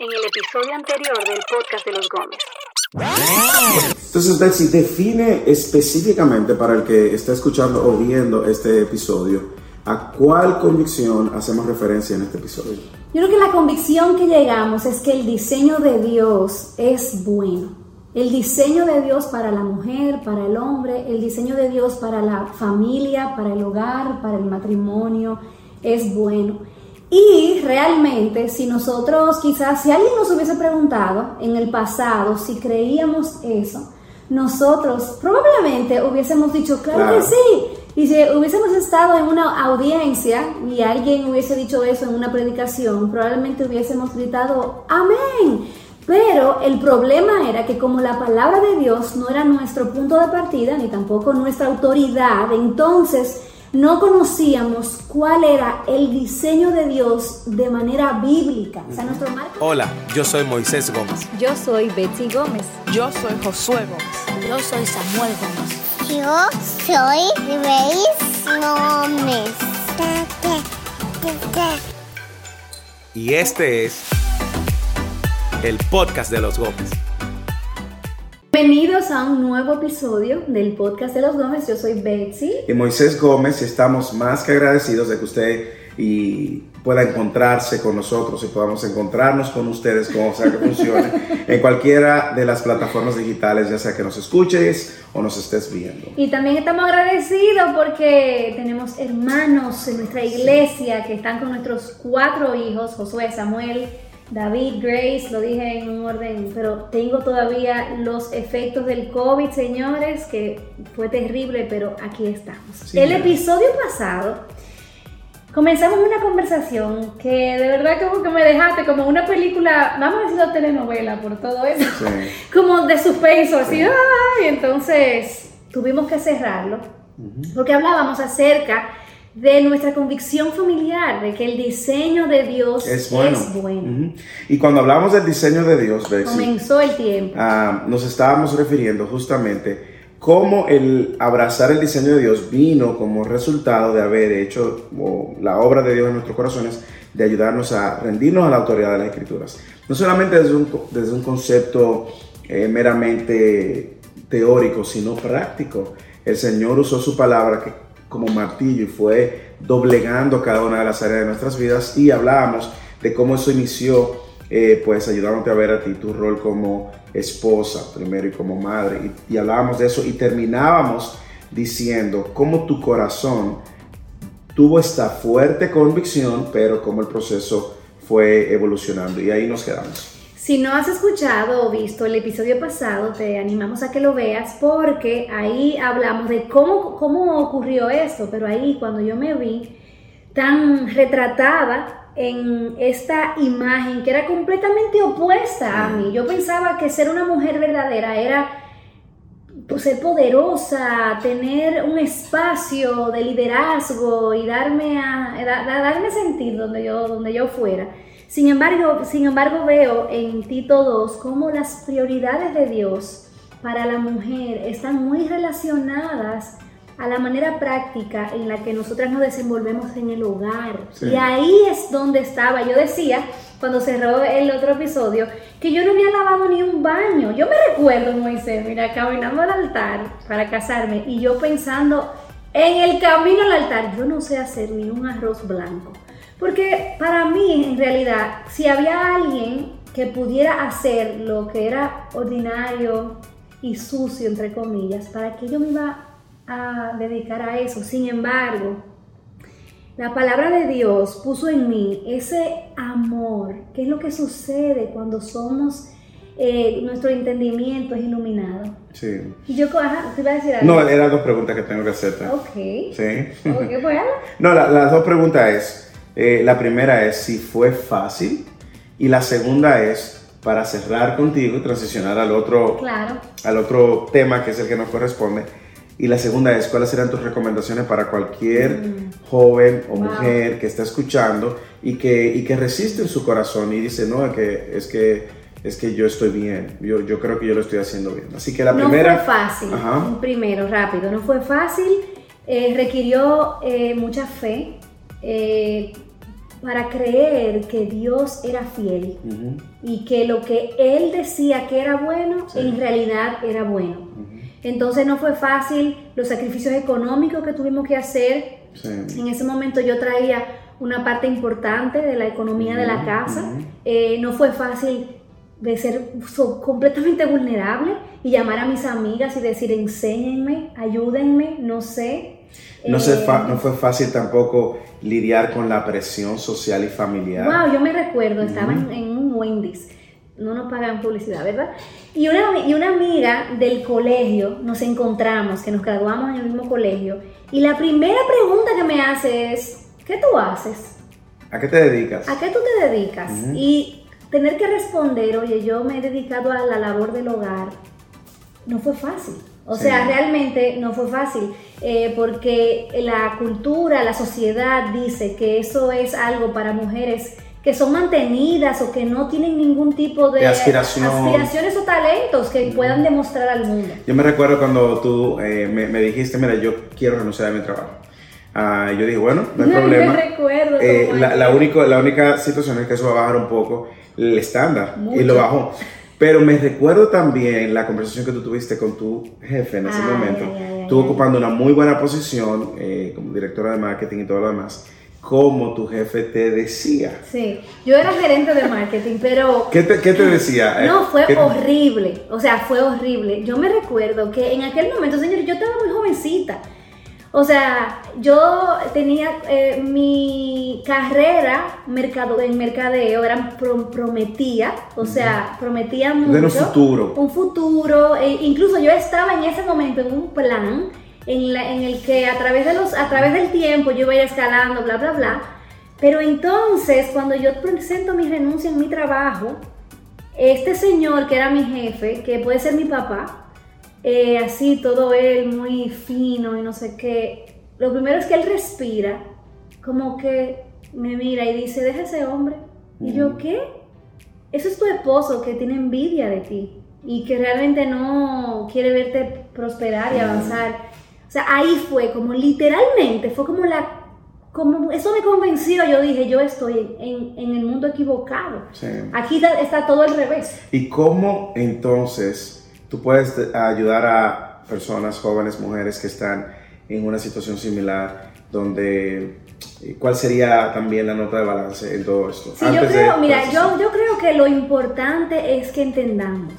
en el episodio anterior del podcast de los Gómez. Entonces, Betsy, define específicamente para el que está escuchando o viendo este episodio, ¿a cuál convicción hacemos referencia en este episodio? Yo creo que la convicción que llegamos es que el diseño de Dios es bueno. El diseño de Dios para la mujer, para el hombre, el diseño de Dios para la familia, para el hogar, para el matrimonio, es bueno. Y realmente, si nosotros quizás, si alguien nos hubiese preguntado en el pasado si creíamos eso, nosotros probablemente hubiésemos dicho, claro, Claro. que sí. Y si hubiésemos estado en una audiencia y alguien hubiese dicho eso en una predicación, probablemente hubiésemos gritado, amén. Pero el problema era que como la palabra de Dios no era nuestro punto de partida, ni tampoco nuestra autoridad, entonces no conocíamos cuál era el diseño de Dios de manera bíblica. O sea, nuestro marco Hola, yo soy Moisés Gómez. Yo soy Betsy Gómez. Yo soy Josué Gómez. Yo soy Samuel Gómez. Yo soy Grace Gómez. Y este es el podcast de los Gómez. Bienvenidos a un nuevo episodio del podcast de los Gómez. Yo soy Betsy. Y Moisés Gómez, y estamos más que agradecidos de que usted y pueda encontrarse con nosotros y podamos encontrarnos con ustedes, como sea que funcione, en cualquiera de las plataformas digitales, ya sea que nos escuches o nos estés viendo. Y también estamos agradecidos porque tenemos hermanos en nuestra iglesia que están con nuestros cuatro hijos, Josué, Samuel, David, Grace, lo dije en un orden, pero tengo todavía los efectos del COVID, señores, que fue terrible, pero aquí estamos. Sí, El episodio pasado comenzamos una conversación que de verdad como que me dejaste como una película, vamos a decirlo telenovela por todo eso Sí. como de suspenso, así, ¡ay! entonces tuvimos que cerrarlo, porque hablábamos acerca de nuestra convicción familiar, de que el diseño de Dios Es bueno. bueno. Ujú. Y cuando hablamos del diseño de Dios, Betsy, Comenzó el tiempo. ah, nos estábamos refiriendo justamente cómo el abrazar el diseño de Dios vino como resultado de haber hecho o, la obra de Dios en nuestros corazones, de ayudarnos a rendirnos a la autoridad de las Escrituras. No solamente desde un, desde un concepto eh, meramente teórico, sino práctico. El Señor usó su palabra que, como martillo y fue doblegando cada una de las áreas de nuestras vidas y hablábamos de cómo eso inició eh, pues ayudándote a ver a ti tu rol como esposa primero y como madre y, y hablábamos de eso y terminábamos diciendo cómo tu corazón tuvo esta fuerte convicción pero cómo el proceso fue evolucionando y ahí nos quedamos. Si no has escuchado o visto el episodio pasado, te animamos a que lo veas porque ahí hablamos de cómo, cómo ocurrió esto, pero ahí cuando yo me vi tan retratada en esta imagen que era completamente opuesta a mí, yo pensaba que ser una mujer verdadera era pues, ser poderosa, tener un espacio de liderazgo y darme a da- darme sentir donde yo donde yo fuera. Sin embargo, sin embargo veo en Tito 2 cómo las prioridades de Dios para la mujer están muy relacionadas a la manera práctica en la que nosotras nos desenvolvemos en el hogar. Sí. Y ahí es donde estaba. Yo decía, cuando cerró el otro episodio, que yo no había lavado ni un baño. Yo me recuerdo, Moisés, mira, caminando al altar para casarme y yo pensando en el camino al altar, yo no sé hacer ni un arroz blanco. Porque para mí, en realidad, si había alguien que pudiera hacer lo que era ordinario y sucio, entre comillas, ¿para qué yo me iba a dedicar a eso? Sin embargo, la palabra de Dios puso en mí ese amor. ¿Qué es lo que sucede cuando somos, eh, nuestro entendimiento es iluminado? Sí. Y yo, ajá, te iba a decir algo. No, eran dos preguntas que tengo que hacerte. Ok. Sí. Ok, pues habla. No, la- las dos preguntas es, eh, la primera es si fue fácil y la segunda es para cerrar contigo y transicionar al otro, Claro. al otro tema que es el que nos corresponde. Y la segunda es cuáles serán tus recomendaciones para cualquier joven o Mm. Wow. mujer que está escuchando y que, y que resiste en su corazón y dice, no, es que, es que, es que yo estoy bien, yo, yo creo que yo lo estoy haciendo bien. Así que la no primera... fue fácil. Ajá. Primero, rápido, no fue fácil. eh, requirió eh, mucha fe. eh, para creer que Dios era fiel y que lo que Él decía que era bueno, Sí. en realidad era bueno. Entonces no fue fácil los sacrificios económicos que tuvimos que hacer. Sí. En ese momento yo traía una parte importante de la economía de la casa. Eh, no fue fácil de ser so- completamente vulnerable y llamar a mis amigas y decir, enséñenme, ayúdenme, no sé. No, Eh, se fa- no fue fácil tampoco lidiar con la presión social y familiar. Wow, yo me recuerdo, estaba en, Ujú. en un Wendy's, no nos pagan publicidad, ¿verdad? Y una, y una amiga del colegio, nos encontramos, que nos graduamos en el mismo colegio, y la primera pregunta que me hace es, ¿qué tú haces? ¿A qué te dedicas? ¿A qué tú te dedicas? Ujú. Y tener que responder, oye, yo me he dedicado a la labor del hogar, no fue fácil. O Sí. sea, realmente no fue fácil, eh, porque la cultura, la sociedad dice que eso es algo para mujeres que son mantenidas o que no tienen ningún tipo de, aspiraciones o talentos que puedan demostrar al mundo. Yo me recuerdo cuando tú eh, me, me dijiste, mira, yo quiero renunciar a mi trabajo. Ah, yo dije, bueno, no hay Me problema. recuerdo Eh, la, la único- la única situación es que eso va a bajar un poco el estándar y lo bajó. Pero me recuerdo también la conversación que tú tuviste con tu jefe en ese Ay, momento. ay, ay, tú ocupando una muy buena posición eh, como directora de marketing y todo lo demás. Como tu jefe te decía. Sí, yo era gerente de marketing, pero ¿Qué te, qué te decía? No, fue ¿Qué- horrible. O sea, fue horrible. Yo me recuerdo que en aquel momento, señor, yo estaba muy jovencita. O sea, yo tenía eh, mi carrera mercado, en mercadeo, era pro- prometía, o sea, prometía mucho. Un futuro. Un futuro. e incluso yo estaba en ese momento en un plan en, la- en el que a través, de los, a través del tiempo yo iba escalando, bla, bla, bla. Pero entonces, cuando yo presento mi renuncia en mi trabajo, este señor que era mi jefe, que puede ser mi papá, eh, así todo él muy fino y no sé qué, lo primero es que él respira, como que me mira y dice, deja ese hombre. Y yo, ¿qué? Eso es tu esposo que tiene envidia de ti y que realmente no quiere verte prosperar y avanzar. O sea, ahí fue como literalmente, fue como la... Como eso me convenció, yo dije, yo estoy en, en el mundo equivocado. Sí. Aquí está, está todo al revés. ¿Y cómo entonces tú puedes te- ayudar a personas, jóvenes, mujeres que están en una situación similar, donde eh, cuál sería también la nota de balance en todo esto? Sí, yo Antes de- creo, mira, pues, yo, yo creo que lo importante es que entendamos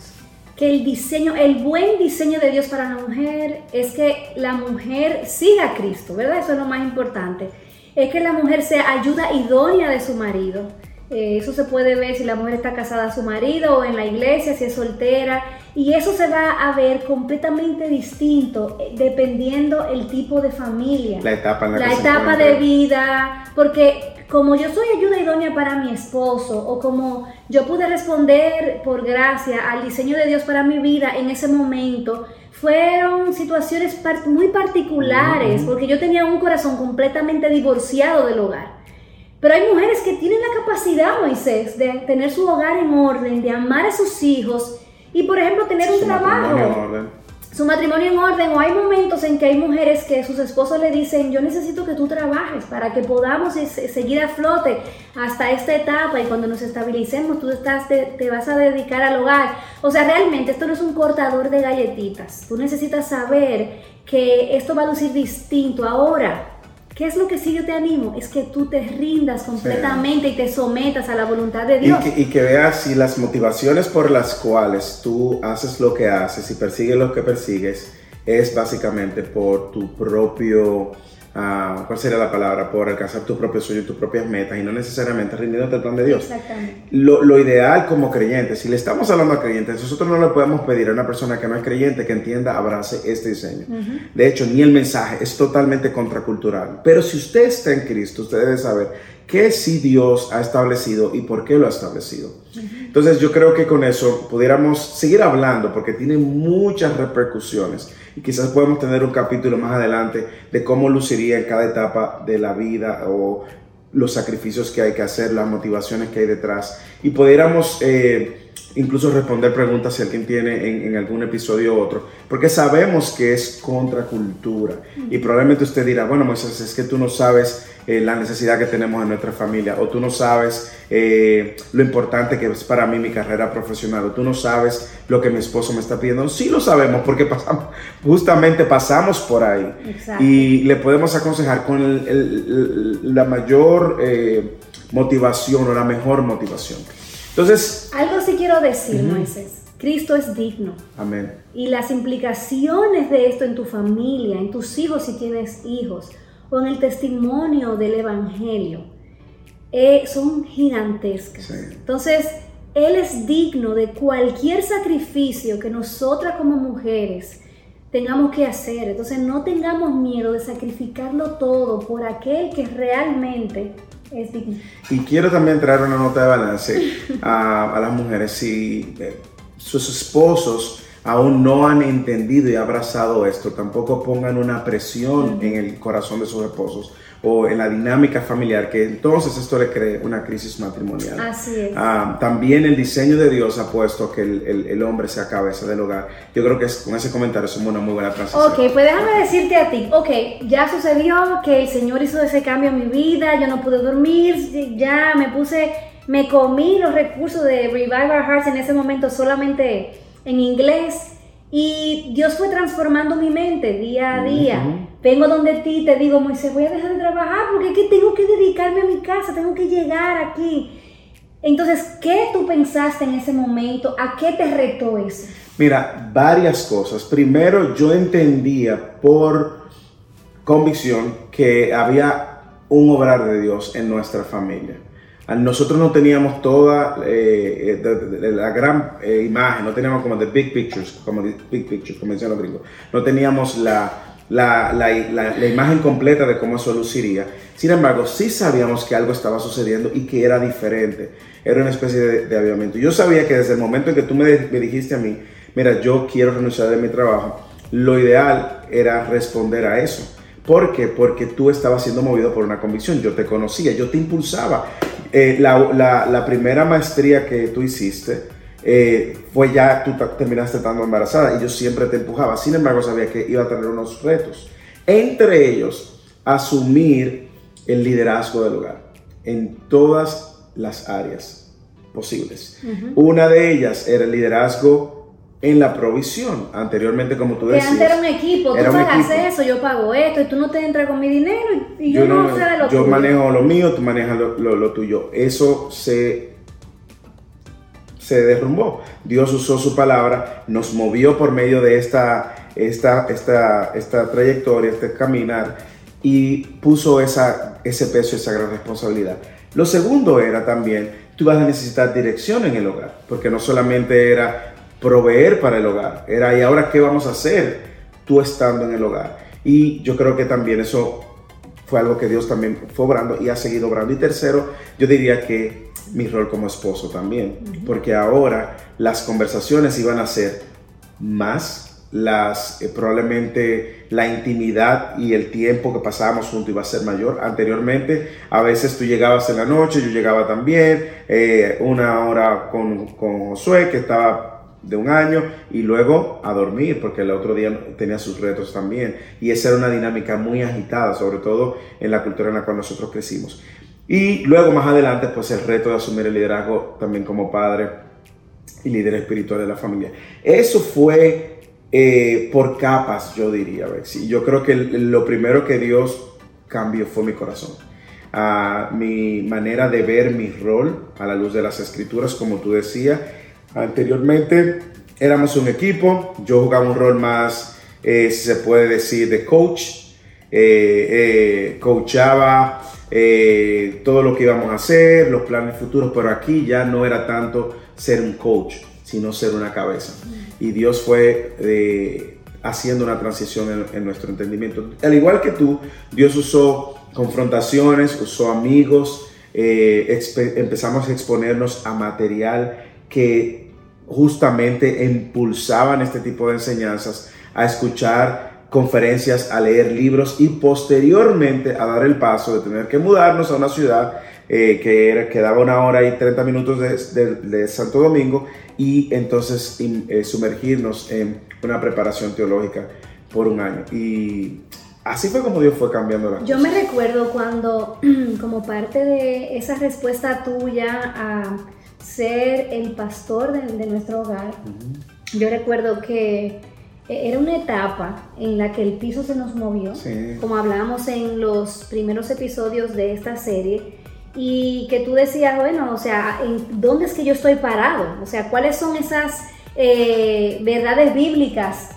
que el diseño, el buen diseño de Dios para la mujer es que la mujer siga a Cristo, ¿verdad? Eso es lo más importante. Es que la mujer sea ayuda idónea de su marido. Eh, eso se puede ver si la mujer está casada a su marido o en la iglesia, si es soltera. Y eso se va a ver completamente distinto eh, dependiendo el tipo de familia. La etapa en la, la que se etapa de vida, porque como yo soy ayuda idónea para mi esposo o como yo pude responder por gracia al diseño de Dios para mi vida en ese momento, fueron situaciones muy particulares, porque yo tenía un corazón completamente divorciado del hogar. Pero hay mujeres que tienen la capacidad, Moisés, de tener su hogar en orden, de amar a sus hijos y, por ejemplo, tener un Su en trabajo orden. su matrimonio en orden o hay momentos en que hay mujeres que sus esposos le dicen yo necesito que tú trabajes para que podamos se- seguir a flote hasta esta etapa y cuando nos estabilicemos tú estás te, te vas a dedicar al hogar o sea realmente esto no es un cortador de galletitas. Tú necesitas saber que esto va a lucir distinto ahora ¿Qué es lo que sí yo te animo? Es que tú te rindas completamente y te sometas a la voluntad de Y Dios. que, y que veas si las motivaciones por las cuales tú haces lo que haces y persigues lo que persigues es básicamente por tu propio, ¿cuál sería la palabra? Por alcanzar tu propio sueño y tus propias metas y no necesariamente rindiéndote al plan de Dios. Exactamente. Lo, lo ideal como creyentes, si le estamos hablando a creyentes, nosotros no le podemos pedir a una persona que no es creyente que entienda, abrace este diseño. De hecho, ni el mensaje es totalmente contracultural. Pero si usted está en Cristo, usted debe saber qué sí Dios ha establecido y por qué lo ha establecido. Entonces yo creo que con eso pudiéramos seguir hablando porque tiene muchas repercusiones y quizás podemos tener un capítulo más adelante de cómo luciría en cada etapa de la vida o los sacrificios que hay que hacer, las motivaciones que hay detrás y pudiéramos eh, incluso responder preguntas si alguien tiene en, en algún episodio u otro, porque sabemos que es contracultura. Y probablemente usted dirá, bueno, Moisés, es que tú no sabes eh, la necesidad que tenemos en nuestra familia, o tú no sabes eh, lo importante que es para mí mi carrera profesional, o tú no sabes lo que mi esposo me está pidiendo. Sí lo sabemos, porque pasamos, justamente pasamos por ahí. Exacto. Y le podemos aconsejar con el- el- el- la mayor eh, motivación o la mejor motivación. Entonces, Algo sí quiero decir, Moisés. Cristo es digno. amén. Y las implicaciones de esto en tu familia, en tus hijos si tienes hijos, o en el testimonio del Evangelio, eh, son gigantescas. Sí. Entonces, Él es digno de cualquier sacrificio que nosotras como mujeres tengamos que hacer. Entonces, no tengamos miedo de sacrificarlo todo por aquel que realmente digno. Y quiero también traer una nota de balance a, a las mujeres. Si eh, sus esposos aún no han entendido y abrazado esto, tampoco pongan una presión en el corazón de sus esposos o en la dinámica familiar, que entonces esto le cree una crisis matrimonial. Así es. Ah, también el diseño de Dios ha puesto que el, el- el hombre sea cabeza del hogar. Yo creo que es- con ese comentario es una muy buena transición. Ok, pues déjame decirte a ti, ok, ya sucedió que el Señor hizo ese cambio en mi vida, yo no pude dormir, ya me puse, me comí los recursos de Revive Our Hearts en ese momento solamente en inglés y Dios fue transformando mi mente día a día. Ujú. Vengo donde ti, te digo, Moisés, voy a dejar de trabajar porque que tengo que dedicarme a mi casa, tengo que llegar aquí. Entonces, ¿qué tú pensaste en ese momento? ¿A qué te retó eso? Mira, varias cosas. Primero, yo entendía por convicción que había un obrar de Dios en nuestra familia. Nosotros no teníamos toda eh, eh, la gran eh, imagen, no teníamos como the big pictures, como the big pictures, como dicen los gringos. No teníamos la, la, la, la- imagen completa de cómo eso luciría. Sin embargo, sí sabíamos que algo estaba sucediendo y que era diferente. Era una especie de, de avivamiento. Yo sabía que desde el momento en que tú me, me dijiste a mí, mira, yo quiero renunciar de mi trabajo, lo ideal era responder a eso. ¿Por qué? Porque tú estabas siendo movido por una convicción. Yo te conocía, yo te impulsaba. Eh, la, la- la primera maestría que tú hiciste eh, fue ya, tú terminaste estando embarazada y yo siempre te empujaba. Sin embargo, sabía que iba a tener unos retos. Entre ellos, asumir el liderazgo del hogar en todas las áreas posibles. Una de ellas era el liderazgo en la provisión. Anteriormente, como tú Que decías. antes era un equipo, tú pagas eso, yo pago esto, y tú no te entras con mi dinero y, y yo, yo, no, no- sé de lo yo tuyo. manejo lo mío, tú manejas lo, lo- lo tuyo. Eso se, se derrumbó. Dios usó su palabra, nos movió por medio de esta, esta, esta, esta trayectoria, este caminar, y puso esa, ese peso, esa gran responsabilidad. Lo segundo era también, tú vas a necesitar dirección en el hogar, porque no solamente era proveer para el hogar, era, ¿y ahora qué vamos a hacer tú estando en el hogar? Y yo creo que también eso fue algo que Dios también fue obrando y ha seguido obrando. Y tercero, yo diría que mi rol como esposo también, porque ahora las conversaciones iban a ser más, las eh, probablemente la intimidad y el tiempo que pasábamos juntos iba a ser mayor. Anteriormente, a veces tú llegabas en la noche, yo llegaba también, eh, una hora con, con Josué que estaba de un año y luego a dormir porque el otro día tenía sus retos también y esa era una dinámica muy agitada sobre todo en la cultura en la cual nosotros crecimos y luego más adelante pues el reto de asumir el liderazgo también como padre y líder espiritual de la familia eso fue eh, por capas yo diría Bexy. yo creo que lo primero que Dios cambió fue mi corazón a mi manera de ver mi rol a la luz de las escrituras, como tú decías. Anteriormente éramos un equipo, yo jugaba un rol más, eh, si se puede decir, de coach, eh, eh, coachaba eh, todo lo que íbamos a hacer, los planes futuros, pero aquí ya no era tanto ser un coach, sino ser una cabeza. Y Dios fue haciendo una transición en, nuestro entendimiento. Al igual que tú, Dios usó confrontaciones, usó amigos, empezamos a exponernos a material que justamente impulsaban este tipo de enseñanzas, a escuchar conferencias, a leer libros y posteriormente a dar el paso de tener que mudarnos a una ciudad eh, que era, quedaba una hora y 30 minutos de, de- de Santo Domingo y entonces in- eh, sumergirnos en una preparación teológica por un año. Y así fue como Dios fue cambiando las Yo cosas. me recuerdo cuando, como parte de esa respuesta tuya a ser el pastor de, de nuestro hogar, yo recuerdo que e, era una etapa en la que el piso se nos movió, Sí. como hablábamos en los primeros episodios de esta serie, y que tú decías, bueno, o sea, ¿en dónde es que yo estoy parado? O sea, ¿cuáles son esas eh, verdades bíblicas?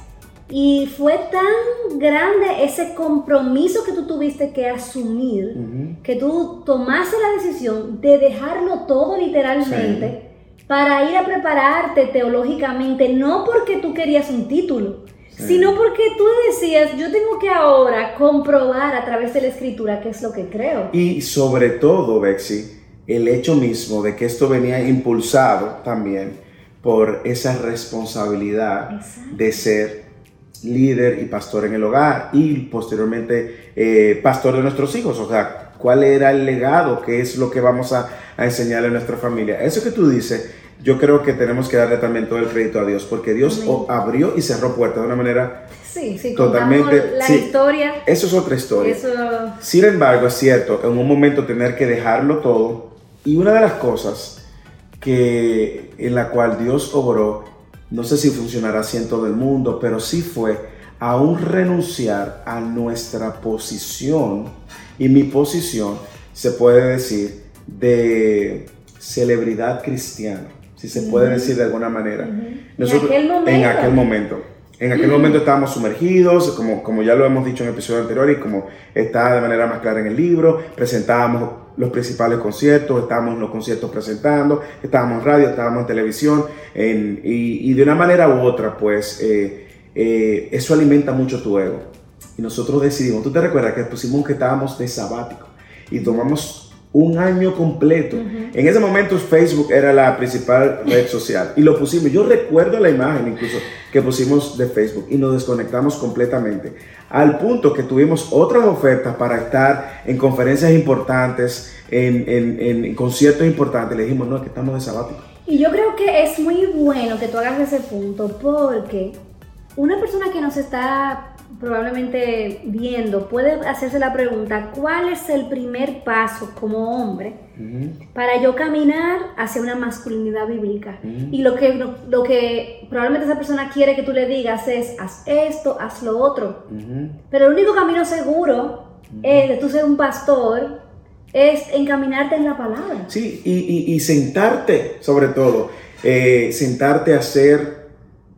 Y fue tan grande ese compromiso que tú tuviste que asumir. Que tú tomaste la decisión de dejarlo todo literalmente para ir a prepararte teológicamente, no porque tú querías un título, Sí. sino porque tú decías, yo tengo que ahora comprobar a través de la escritura qué es lo que creo. Y sobre todo, Bexy, el hecho mismo de que esto venía impulsado también por esa responsabilidad Exacto. de ser líder y pastor en el hogar y posteriormente eh, pastor de nuestros hijos. O sea, ¿cuál era el legado? ¿Qué es lo que vamos a, a enseñarle a nuestra familia? Eso que tú dices, yo creo que tenemos que darle también todo el crédito a Dios, porque Dios Amén. abrió y cerró puertas de una manera... Sí, sí, Totalmente, la sí. historia. Eso es otra historia. Eso Sin embargo, es cierto, en un momento tener que dejarlo todo. Y una de las cosas que en la cual Dios obró, no sé si funcionará así en todo el mundo, pero sí fue aún renunciar a nuestra posición. Y mi posición se puede decir de celebridad cristiana, si se puede decir de alguna manera. En aquel momento. En aquel momento. En aquel momento estábamos sumergidos, como, como ya lo hemos dicho en episodios anteriores y como está de manera más clara en el libro, presentábamos los principales conciertos, estábamos en los conciertos presentando, estábamos en radio, estábamos en televisión, en- y, y de una manera u otra, pues eh, eh, eso alimenta mucho tu ego. Y nosotros decidimos, tú te recuerdas que pusimos que estábamos de sabático y tomamos un año completo. En ese momento Facebook era la principal red social y lo pusimos. Yo recuerdo la imagen incluso que pusimos de Facebook y nos desconectamos completamente. Al punto que tuvimos otras ofertas para estar en conferencias importantes, en, en- en- en conciertos importantes. Le dijimos, no, es que estamos de sabático. Y yo creo que es muy bueno que tú hagas ese punto porque una persona que nos está probablemente viendo puede hacerse la pregunta, ¿cuál es el primer paso como hombre para yo caminar hacia una masculinidad bíblica? Y lo que, lo, que probablemente esa persona quiere que tú le digas es, haz esto, haz lo otro. Pero el único camino seguro es de tú ser un pastor, es encaminarte en la palabra. Sí, y, y- y sentarte, sobre todo, eh, sentarte a ser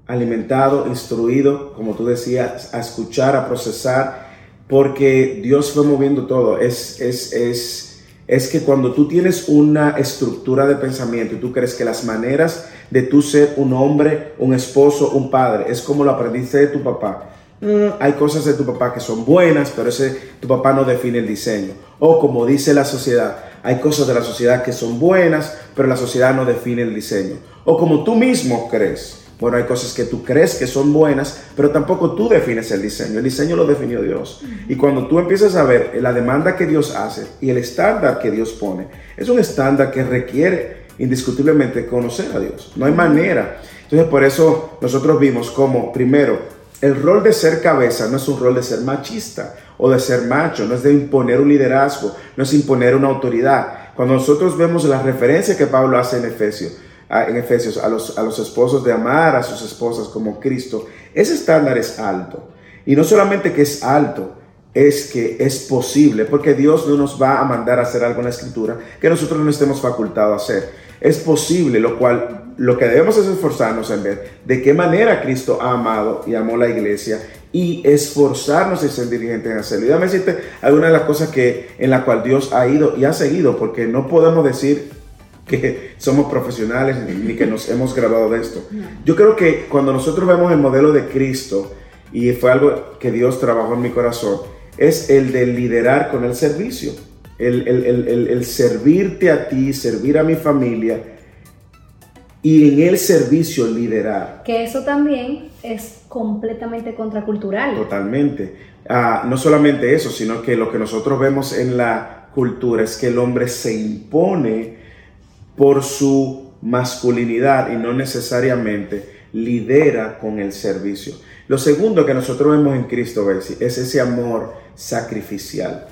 alimentado, instruido, como tú decías, a escuchar, a procesar, porque Dios fue moviendo todo. Es, es, es, es que cuando tú tienes una estructura de pensamiento y tú crees que las maneras de tú ser un hombre, un esposo, un padre, es como lo aprendiste de tu papá. Mm, hay cosas de tu papá que son buenas, pero ese tu papá no define el diseño. O como dice la sociedad, hay cosas de la sociedad que son buenas, pero la sociedad no define el diseño. O como tú mismo crees. Bueno, hay cosas que tú crees que son buenas, pero tampoco tú defines el diseño. El diseño lo definió Dios. Y cuando tú empiezas a ver la demanda que Dios hace y el estándar que Dios pone, es un estándar que requiere indiscutiblemente conocer a Dios. No hay manera. Entonces, por eso nosotros vimos como, primero, el rol de ser cabeza no es un rol de ser machista o de ser macho, no es de imponer un liderazgo, no es imponer una autoridad. Cuando nosotros vemos la referencia que Pablo hace en Efesios, en Efesios a los, a los esposos de amar a sus esposas como Cristo, ese estándar es alto. Y no solamente que es alto, es que es posible, porque Dios no nos va a mandar a hacer algo en la escritura que nosotros no estemos facultados a hacer. Es posible, lo cual lo que debemos es esforzarnos en ver de qué manera Cristo ha amado y amó la iglesia y esforzarnos en ser diligentes en hacerlo. Y déjame decirte algunas de las cosas que, en la cual Dios ha ido y ha seguido, porque no podemos decir que somos profesionales ni, que nos hemos graduado de esto. Yo creo que cuando nosotros vemos el modelo de Cristo, y fue algo que Dios trabajó en mi corazón, es el de liderar con el servicio. El, el- el- el- servirte a ti, servir a mi familia y en el servicio liderar. Que eso también es completamente contracultural. Totalmente. Ah, no solamente eso, sino que lo que nosotros vemos en la cultura es que el hombre se impone por su masculinidad y no necesariamente lidera con el servicio. Lo segundo que nosotros vemos en Cristo es ese amor sacrificial.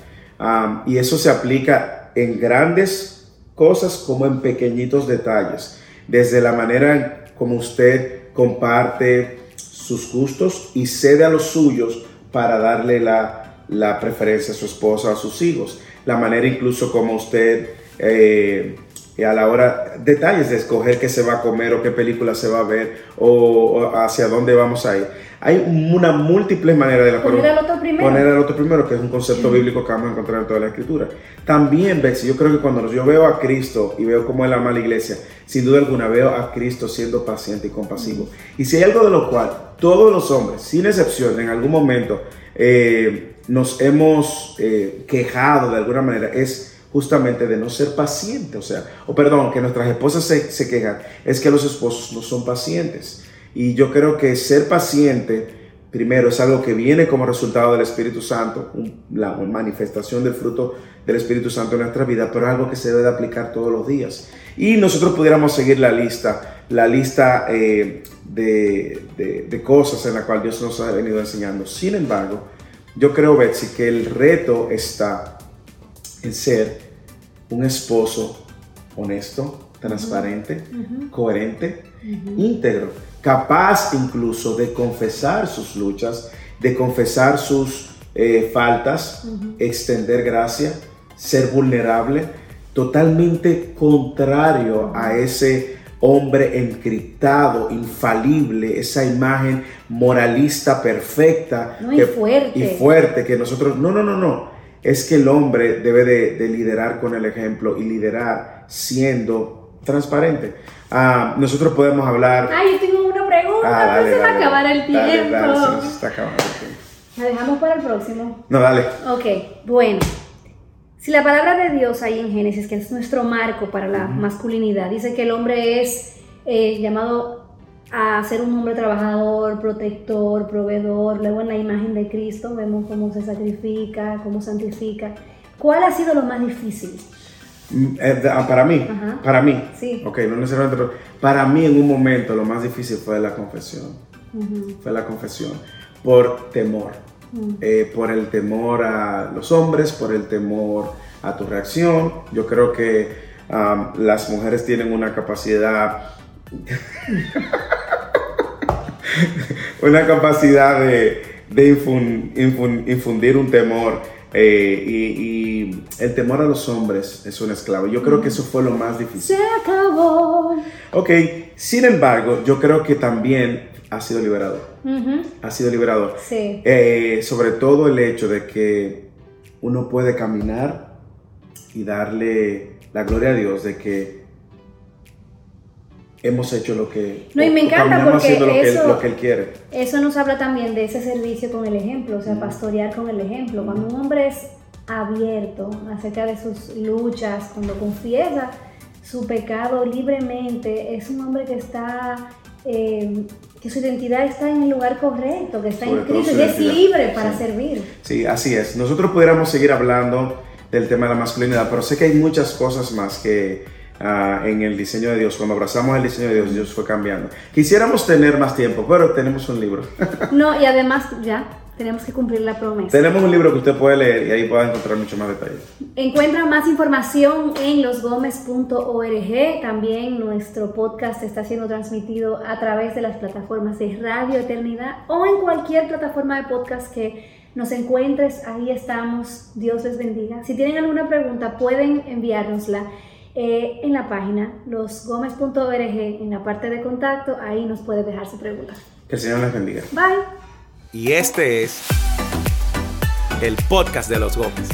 Y eso se aplica en grandes cosas como en pequeñitos detalles. Desde la manera como usted comparte sus gustos y cede a los suyos para darle la, la preferencia a su esposa, a sus hijos. La manera incluso como usted eh, y a la hora, detalles de escoger qué se va a comer o qué película se va a ver o, hacia dónde vamos a ir. Hay una múltiple manera de la Poner al otro primero. Poner al otro primero, que es un concepto bíblico que vamos a encontrar en toda la escritura. También, Betsy, yo creo que cuando yo veo a Cristo y veo cómo Él ama a la iglesia, sin duda alguna veo a Cristo siendo paciente y compasivo. Y si hay algo de lo cual todos los hombres, sin excepción, en algún momento eh, nos hemos eh, quejado de alguna manera, es justamente de no ser paciente, o sea, o perdón, que nuestras esposas se, quejan, es que los esposos no son pacientes. Y yo creo que ser paciente, primero, es algo que viene como resultado del Espíritu Santo, la manifestación del fruto del Espíritu Santo en nuestra vida, pero algo que se debe de aplicar todos los días. Y nosotros pudiéramos seguir la lista, la lista eh, de, de cosas en la cual Dios nos ha venido enseñando. Sin embargo, yo creo, Betsy, que el reto está en ser un esposo honesto, transparente, coherente, íntegro, capaz incluso de confesar sus luchas, de confesar sus eh, faltas, extender gracia, ser vulnerable, totalmente contrario a ese hombre encriptado, infalible, esa imagen moralista perfecta y, fuerte. y fuerte que nosotros, no, no, no, no, es que el hombre debe de, liderar con el ejemplo y liderar siendo transparente. Ah, nosotros podemos hablar... Ay, yo tengo una pregunta, ah, se va a acabar el tiempo. se está acabando el tiempo. La dejamos para el próximo. No, dale. Ok, bueno. Si la palabra de Dios ahí en Génesis, que es nuestro marco para la masculinidad, dice que el hombre es eh, llamado a ser un hombre trabajador, protector, proveedor. Luego en la imagen de Cristo vemos cómo se sacrifica, cómo santifica. ¿Cuál ha sido lo más difícil? Mm, eh, ah, para mí, para mí. Sí. Ok, no necesariamente, para mí en un momento lo más difícil fue la confesión. Fue la confesión. Por temor. Eh, por el temor a los hombres, por el temor a tu reacción. Yo creo que las mujeres tienen una capacidad una capacidad de, infundir un temor. Eh, y, el temor a los hombres es un esclavo. Yo creo que eso fue lo más difícil. Se acabó. Ok, sin embargo, yo creo que también ha sido liberador. Ha sido liberador. Sí. Eh, sobre todo el hecho de que uno puede caminar y darle la gloria a Dios de que hemos hecho lo que no y me encanta porque lo eso, que, lo que él quiere. eso nos habla también de ese servicio con el ejemplo o sea pastorear con el ejemplo. Cuando un hombre es abierto acerca de sus luchas cuando confiesa su pecado libremente es un hombre que está eh, que su identidad está en el lugar correcto que está en Cristo y es libre para servir. Sí así es. Nosotros pudiéramos seguir hablando del tema de la masculinidad pero sé que hay muchas cosas más que Ah, en el diseño de Dios. Cuando abrazamos el diseño de Dios, Dios fue cambiando. Quisiéramos tener más tiempo, pero tenemos un libro. no, y además ya tenemos que cumplir la promesa. Tenemos un libro que usted puede leer y ahí puede encontrar mucho más detalles. Encuentra más información en losgomez.org. También nuestro podcast está siendo transmitido a través de las plataformas de Radio Eternidad o en cualquier plataforma de podcast que nos encuentres. Ahí estamos. Dios les bendiga. Si tienen alguna pregunta, pueden enviárnosla eh, en la página losgomez.org, en la parte de contacto, ahí nos puede dejar su pregunta. Que el Señor les bendiga. Bye. Y este es el podcast de los Gómez.